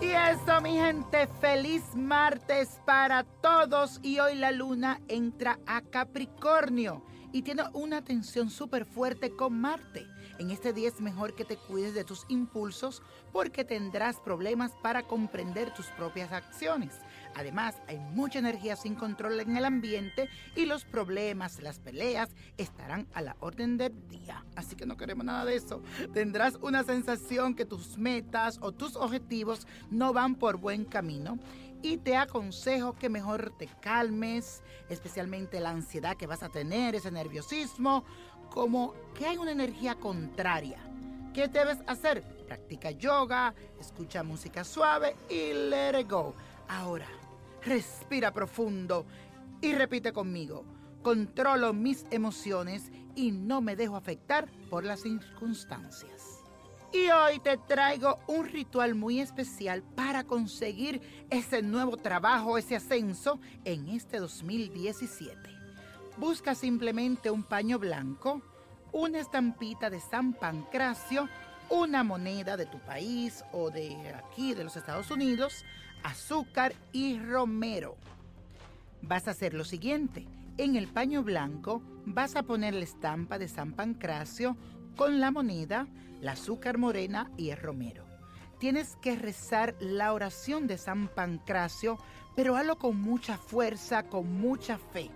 Eso, mi gente, feliz martes para todos. Y hoy la luna entra a Capricornio y tiene una tensión súper fuerte con Marte. En este día es mejor que te cuides de tus impulsos porque tendrás problemas para comprender tus propias acciones. Además, hay mucha energía sin control en el ambiente y los problemas, las peleas estarán a la orden del día. Así que no queremos nada de eso. Tendrás una sensación que tus metas o tus objetivos no van por buen camino y te aconsejo que mejor te calmes, especialmente la ansiedad que vas a tener, ese nerviosismo, como que hay una energía contraria. ¿Qué debes hacer? Practica yoga, escucha música suave y let it go. Ahora, respira profundo y repite conmigo. Controlo mis emociones y no me dejo afectar por las circunstancias. Y hoy te traigo un ritual muy especial para conseguir ese nuevo trabajo, ese ascenso en este 2017. Busca simplemente un paño blanco, una estampita de San Pancracio, una moneda de tu país o de aquí, de los Estados Unidos, azúcar y romero. Vas a hacer lo siguiente. En el paño blanco vas a poner la estampa de San Pancracio con la moneda, la azúcar morena y el romero. Tienes que rezar la oración de San Pancracio, pero hazlo con mucha fuerza, con mucha fe.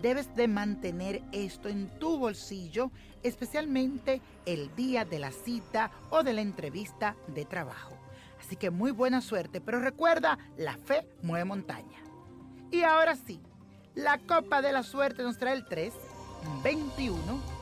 Debes de mantener esto en tu bolsillo, especialmente el día de la cita o de la entrevista de trabajo. Así que muy buena suerte, pero recuerda, la fe mueve montaña. Y ahora sí, la copa de la suerte nos trae el 3, 21,